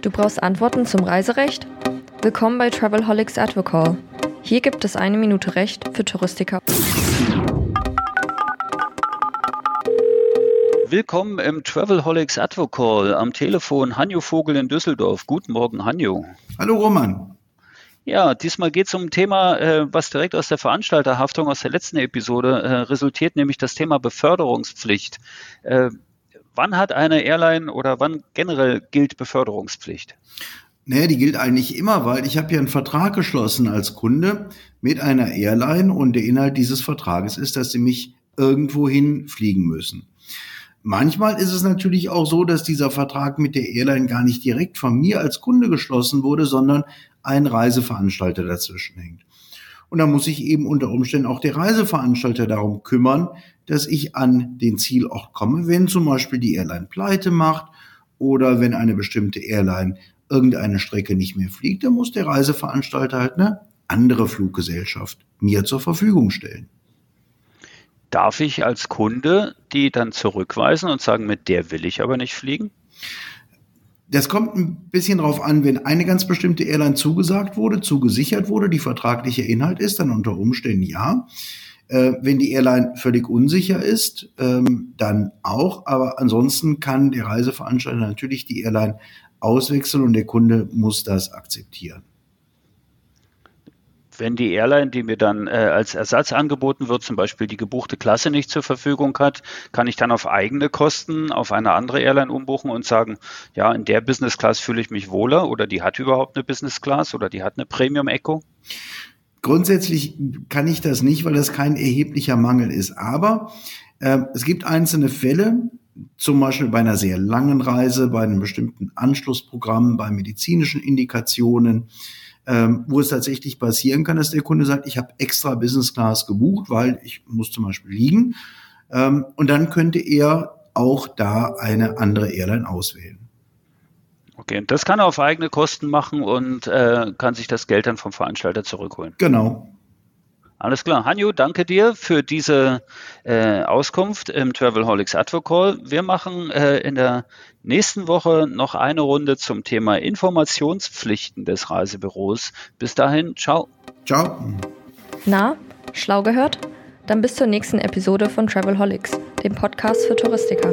Du brauchst Antworten zum Reiserecht? Willkommen bei Travelholics Advocall. Hier gibt es eine Minute Recht für Touristiker. Willkommen im Travelholics Advocall. Am Telefon Hanjo Vogel in Düsseldorf. Guten Morgen, Hanjo. Hallo Roman. Ja, diesmal geht es um ein Thema, äh, was direkt aus der Veranstalterhaftung aus der letzten Episode äh, resultiert, nämlich das Thema Beförderungspflicht. Äh, wann hat eine Airline oder wann generell gilt Beförderungspflicht? Naja, die gilt eigentlich immer, weil ich habe ja einen Vertrag geschlossen als Kunde mit einer Airline und der Inhalt dieses Vertrages ist, dass sie mich irgendwohin fliegen müssen. Manchmal ist es natürlich auch so, dass dieser Vertrag mit der Airline gar nicht direkt von mir als Kunde geschlossen wurde, sondern ein Reiseveranstalter dazwischen hängt. Und da muss sich eben unter Umständen auch der Reiseveranstalter darum kümmern, dass ich an den Zielort komme, wenn zum Beispiel die Airline pleite macht oder wenn eine bestimmte Airline irgendeine Strecke nicht mehr fliegt, dann muss der Reiseveranstalter halt eine andere Fluggesellschaft mir zur Verfügung stellen. Darf ich als Kunde die dann zurückweisen und sagen, mit der will ich aber nicht fliegen? Das kommt ein bisschen drauf an, wenn eine ganz bestimmte Airline zugesagt wurde, zugesichert wurde, die vertragliche Inhalt ist, dann unter Umständen ja. Äh, wenn die Airline völlig unsicher ist, ähm, dann auch. Aber ansonsten kann der Reiseveranstalter natürlich die Airline auswechseln und der Kunde muss das akzeptieren. Wenn die Airline, die mir dann äh, als Ersatz angeboten wird, zum Beispiel die gebuchte Klasse nicht zur Verfügung hat, kann ich dann auf eigene Kosten auf eine andere Airline umbuchen und sagen, ja, in der Business Class fühle ich mich wohler oder die hat überhaupt eine Business Class oder die hat eine Premium Echo? Grundsätzlich kann ich das nicht, weil das kein erheblicher Mangel ist. Aber äh, es gibt einzelne Fälle, zum Beispiel bei einer sehr langen Reise, bei einem bestimmten Anschlussprogramm, bei medizinischen Indikationen, ähm, wo es tatsächlich passieren kann, dass der Kunde sagt, ich habe extra Business Class gebucht, weil ich muss zum Beispiel liegen. Ähm, und dann könnte er auch da eine andere Airline auswählen. Okay, und das kann er auf eigene Kosten machen und äh, kann sich das Geld dann vom Veranstalter zurückholen. Genau. Alles klar. Hanju, danke dir für diese äh, Auskunft im Travelholics Advocall. Wir machen äh, in der nächsten Woche noch eine Runde zum Thema Informationspflichten des Reisebüros. Bis dahin, ciao. Ciao. Na, schlau gehört? Dann bis zur nächsten Episode von Travelholics, dem Podcast für Touristiker.